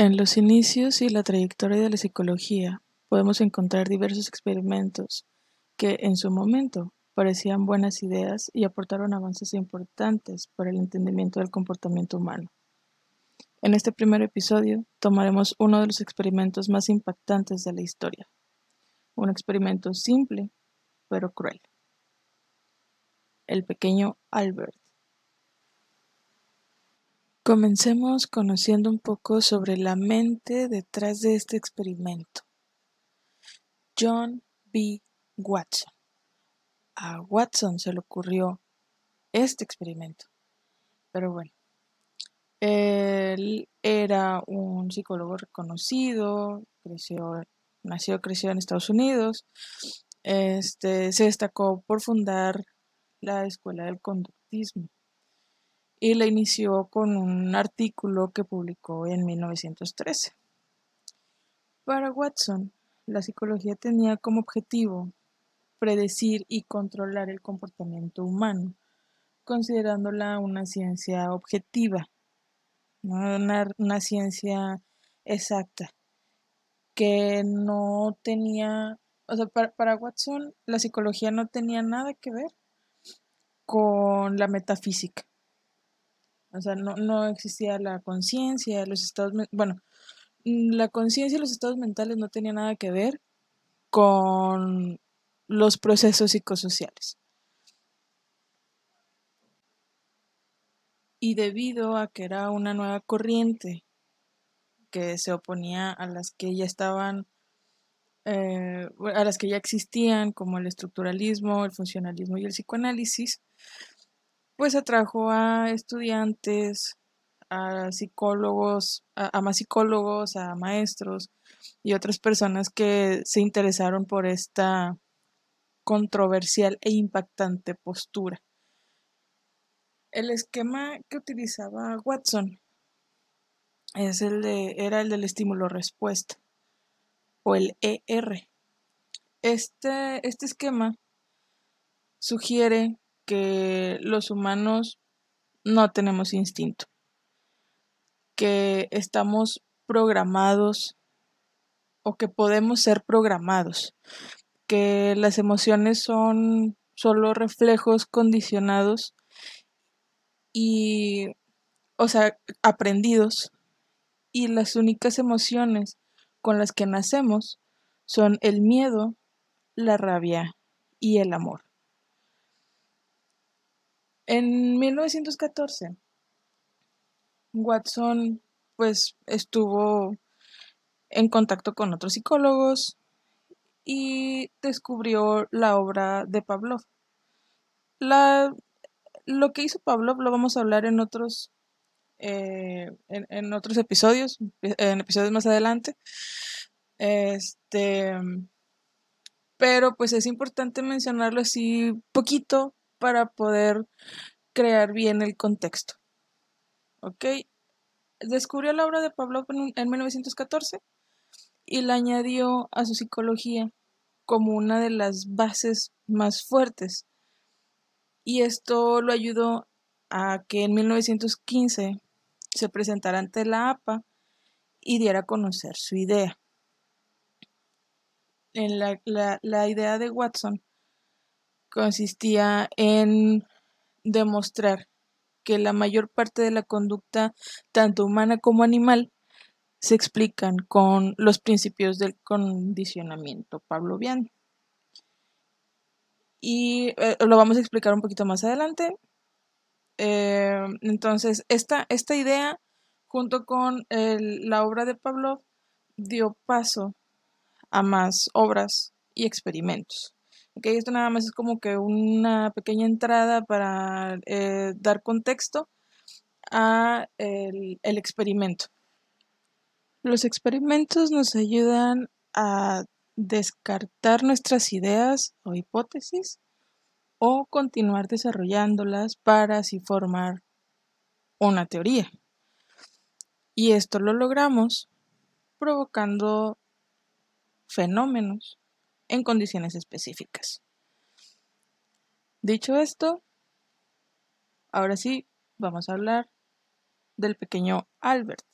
En los inicios y la trayectoria de la psicología podemos encontrar diversos experimentos que, en su momento, parecían buenas ideas y aportaron avances importantes para el entendimiento del comportamiento humano. En este primer episodio tomaremos uno de los experimentos más impactantes de la historia, un experimento simple pero cruel. El pequeño Albert. Comencemos conociendo un poco sobre la mente detrás de este experimento. John B. Watson. A Watson se le ocurrió este experimento. Pero bueno, él era un psicólogo reconocido, creció, nació, creció en Estados Unidos. Este, se destacó por fundar la Escuela del Conductismo y la inició con un artículo que publicó en 1913. Para Watson, la psicología tenía como objetivo predecir y controlar el comportamiento humano, considerándola una ciencia objetiva, una, ciencia exacta, que no tenía, o sea, para Watson la psicología no tenía nada que ver con la metafísica. O sea, no, no existía la conciencia, los estados, bueno, mm, la conciencia y los estados mentales no tenían nada que ver con los procesos psicosociales. Y debido a que era una nueva corriente que se oponía a las que ya estaban, eh, a las que ya existían, como el estructuralismo, el funcionalismo y el psicoanálisis, pues atrajo a estudiantes, a psicólogos, a, más psicólogos, a maestros y otras personas que se interesaron por esta controversial e impactante postura. El esquema que utilizaba Watson es el de, era el del estímulo-respuesta o el ER. Este, este esquema sugiere que los humanos no tenemos instinto, que estamos programados o que podemos ser programados, que las emociones son solo reflejos condicionados y, o sea, aprendidos, y las únicas emociones con las que nacemos son el miedo, la rabia y el amor. En 1914, Watson pues estuvo en contacto con otros psicólogos y descubrió la obra de Pavlov. Lo que hizo Pavlov lo vamos a hablar en otros, eh, en, otros episodios, en episodios más adelante. Este, pero pues es importante mencionarlo así poquito para poder crear bien el contexto. ¿Ok? Descubrió la obra de Pavlov en, 1914 y la añadió a su psicología como una de las bases más fuertes. Y esto lo ayudó a que en 1915 se presentara ante la APA y diera a conocer su idea. En la idea de Watson consistía en demostrar que la mayor parte de la conducta, tanto humana como animal, se explican con los principios del condicionamiento pavloviano. Y eh, lo vamos a explicar un poquito más adelante. Eh, entonces, esta, esta, idea, junto con la obra de Pavlov, dio paso a más obras y experimentos. Esto nada más es como que una pequeña entrada para eh, dar contexto a el experimento. Los experimentos nos ayudan a descartar nuestras ideas o hipótesis o continuar desarrollándolas para así formar una teoría. Y esto lo logramos provocando fenómenos en condiciones específicas. Dicho esto, ahora sí vamos a hablar del pequeño Albert.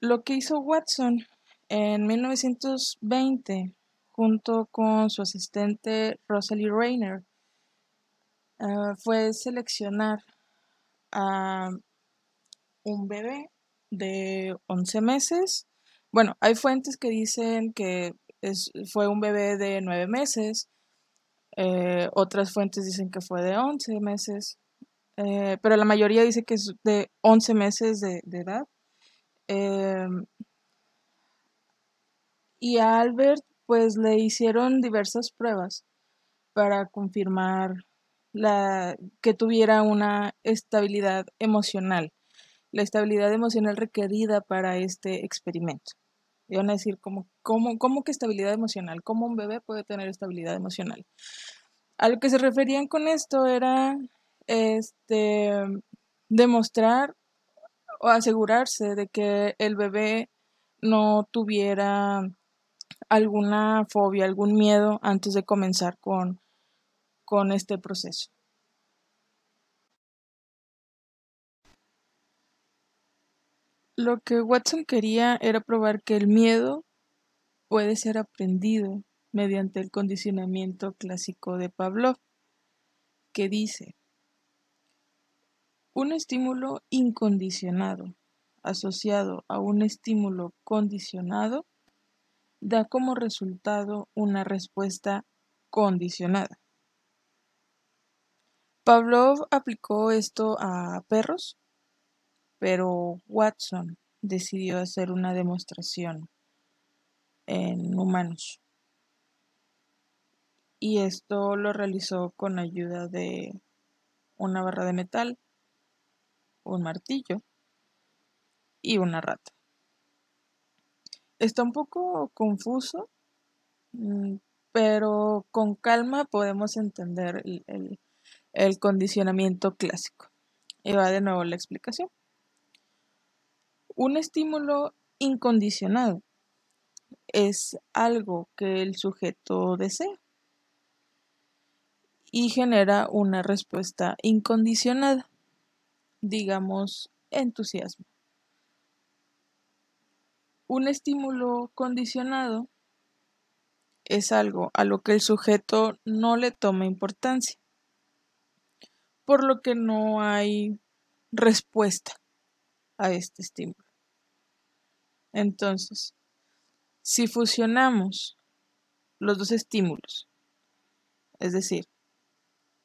Lo que hizo Watson en 1920, junto con su asistente Rosalie Rayner, ah, fue seleccionar a un bebé de 11 meses. Bueno, hay fuentes que dicen que fue un bebé de 9 meses, eh, otras fuentes dicen que fue de 11 meses, eh, pero la mayoría dice que es de 11 meses de, edad. Em, y a Albert pues le hicieron diversas pruebas para confirmar la, que tuviera una estabilidad emocional, la estabilidad emocional requerida para este experimento. Y van a decir, ¿cómo, cómo, cómo que estabilidad emocional? ¿Cómo un bebé puede tener estabilidad emocional? A lo que se referían con esto era este, demostrar o asegurarse de que el bebé no tuviera alguna fobia, algún miedo antes de comenzar con, con este proceso. Lo que Watson quería era probar que el miedo puede ser aprendido mediante el condicionamiento clásico de Pavlov, que dice, un estímulo incondicionado asociado a un estímulo condicionado da como resultado una respuesta condicionada. Pavlov aplicó esto a perros pero Watson decidió hacer una demostración en humanos. Y esto lo realizó con ayuda de una barra de metal, un martillo y una rata. Está un poco confuso, mm, pero con calma podemos entender el, el condicionamiento clásico. Y va de nuevo la explicación. Un estímulo incondicionado es algo que el sujeto desea y genera una respuesta incondicionada, digamos entusiasmo. Un estímulo condicionado es algo a lo que el sujeto no le toma importancia, por lo que no hay respuesta a este estímulo. Entonces, si fusionamos los dos estímulos, es decir,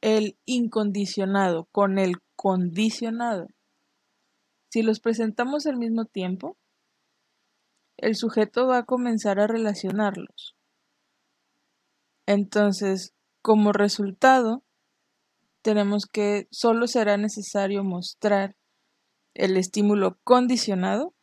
el incondicionado con el condicionado, si los presentamos al mismo tiempo, el sujeto va a comenzar a relacionarlos. Entonces, como resultado, tenemos que solo será necesario mostrar el estímulo condicionado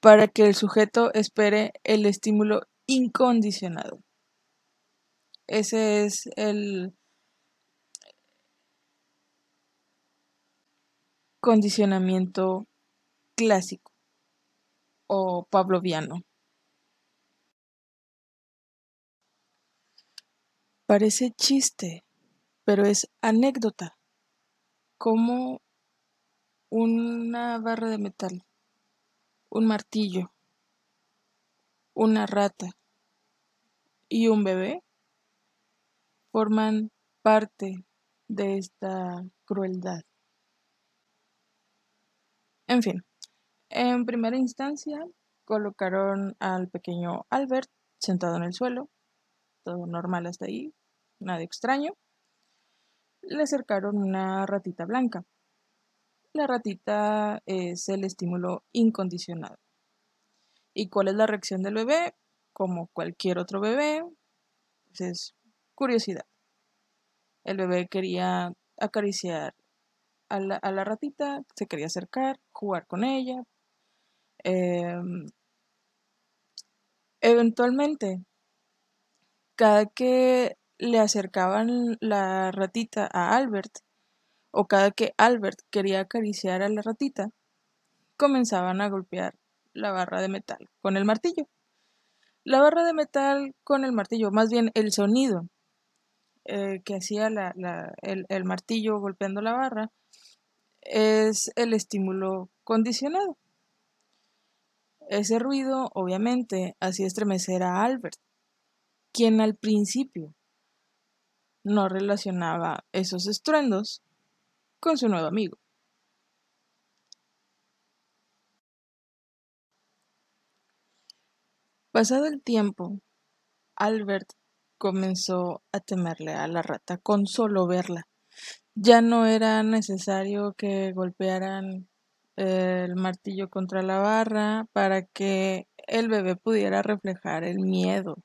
para que el sujeto espere el estímulo incondicionado. Ese es el condicionamiento clásico o pavloviano. Parece chiste, pero es anécdota, como una barra de metal un martillo, una rata y un bebé forman parte de esta crueldad. En fin, en primera instancia colocaron al pequeño Albert sentado en el suelo, todo normal hasta ahí, nada extraño. Le acercaron una ratita blanca la ratita es el estímulo incondicionado. ¿Y cuál es la reacción del bebé? Como cualquier otro bebé, pues es curiosidad. El bebé quería acariciar a la, ratita, se quería acercar, jugar con ella. Em, eventualmente, cada que le acercaban la ratita a Albert, o cada que Albert quería acariciar a la ratita, comenzaban a golpear la barra de metal con el martillo. La barra de metal con el martillo, más bien el sonido eh, que hacía el, el martillo golpeando la barra, es el estímulo condicionado. Ese ruido, obviamente, hacía estremecer a Albert, quien al principio no relacionaba esos estruendos con su nuevo amigo. Pasado el tiempo, Albert comenzó a temerle a la rata con solo verla. Ya no era necesario que golpearan el martillo contra la barra para que el bebé pudiera reflejar el miedo,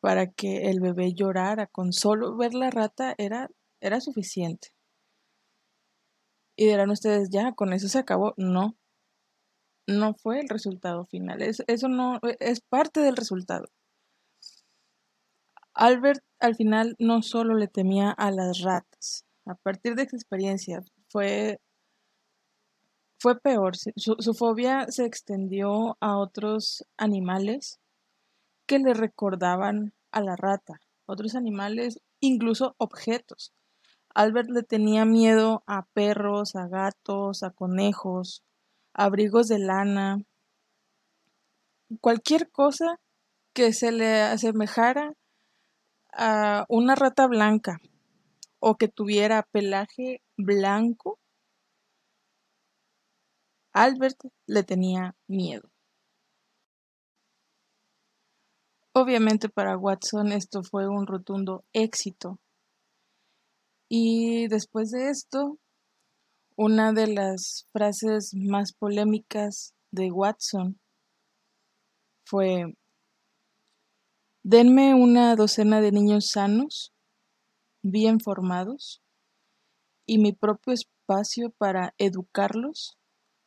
para que el bebé llorara. Con solo ver la rata era, era suficiente. Y dirán ustedes, ya, con eso se acabó. No, no fue el resultado final. eso no es parte del resultado. Albert al final no solo le temía a las ratas. A partir de esa experiencia fue, fue peor. Su, su fobia se extendió a otros animales que le recordaban a la rata. Otros animales, incluso objetos. Albert le tenía miedo a perros, a gatos, a conejos, abrigos de lana, cualquier cosa que se le asemejara a una rata blanca o que tuviera pelaje blanco, Albert le tenía miedo. Obviamente para Watson esto fue un rotundo éxito. Y después de esto, una de las frases más polémicas de Watson fue, denme una docena de niños sanos, bien formados, y mi propio espacio para educarlos,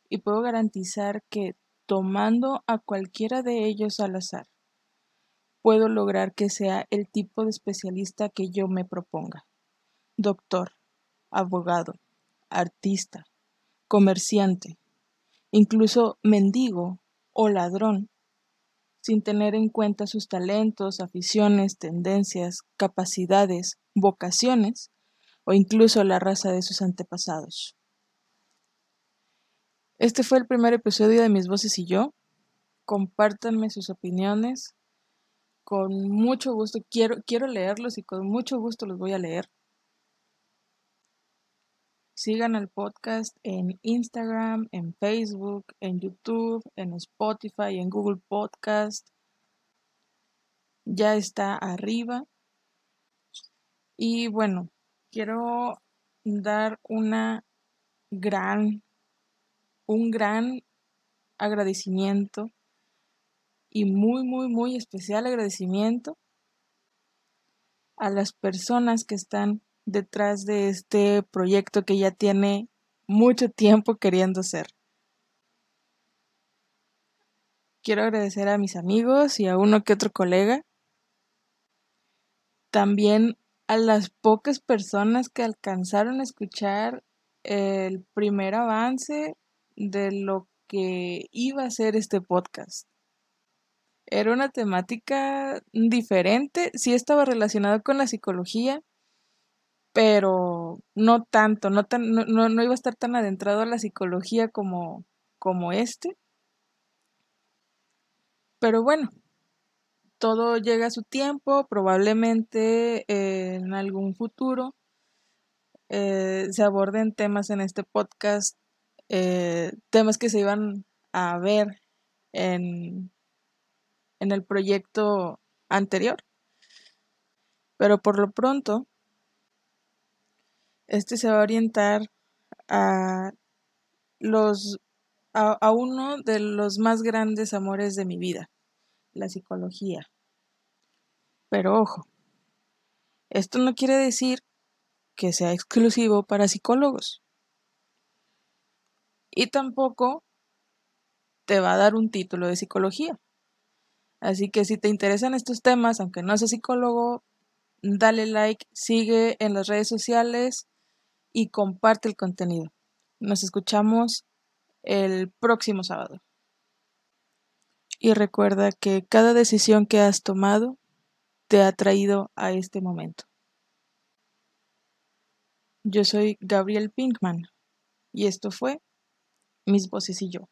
y puedo garantizar que tomando a cualquiera de ellos al azar, puedo lograr que sea el tipo de especialista que yo me proponga. Doctor, abogado, artista, comerciante, incluso mendigo o ladrón, sin tener en cuenta sus talentos, aficiones, tendencias, capacidades, vocaciones o incluso la raza de sus antepasados. Este fue el primer episodio de Mis Voces y yo. Compártanme sus opiniones. Con mucho gusto quiero, quiero leerlos y con mucho gusto los voy a leer. Sigan el podcast en Instagram, en Facebook, en YouTube, en Spotify, en Google Podcast. Ya está arriba. Y bueno, quiero dar una gran, un gran agradecimiento y muy, muy, muy especial agradecimiento a las personas que están detrás de este proyecto que ya tiene mucho tiempo queriendo ser. Quiero agradecer a mis amigos y a uno que otro colega. También a las pocas personas que alcanzaron a escuchar el primer avance de lo que iba a ser este podcast. Era una temática diferente, sí estaba relacionado con la psicología, pero no tanto, no, tan, no, no, iba a estar tan adentrado a la psicología como, como este. Pero bueno, todo llega a su tiempo, probablemente en algún futuro eh, se aborden temas en este podcast, eh, temas que se iban a ver en, en el proyecto anterior. Pero por lo pronto, este se va a orientar a los a, uno de los más grandes amores de mi vida, la psicología. Pero ojo, esto no quiere decir que sea exclusivo para psicólogos. Y tampoco te va a dar un título de psicología. Así que si te interesan estos temas, aunque no seas psicólogo, dale like, sigue en las redes sociales y comparte el contenido. Nos escuchamos el próximo sábado. Y recuerda que cada decisión que has tomado te ha traído a este momento. Yo soy Gabriel Pinkman y esto fue Mis voces y yo.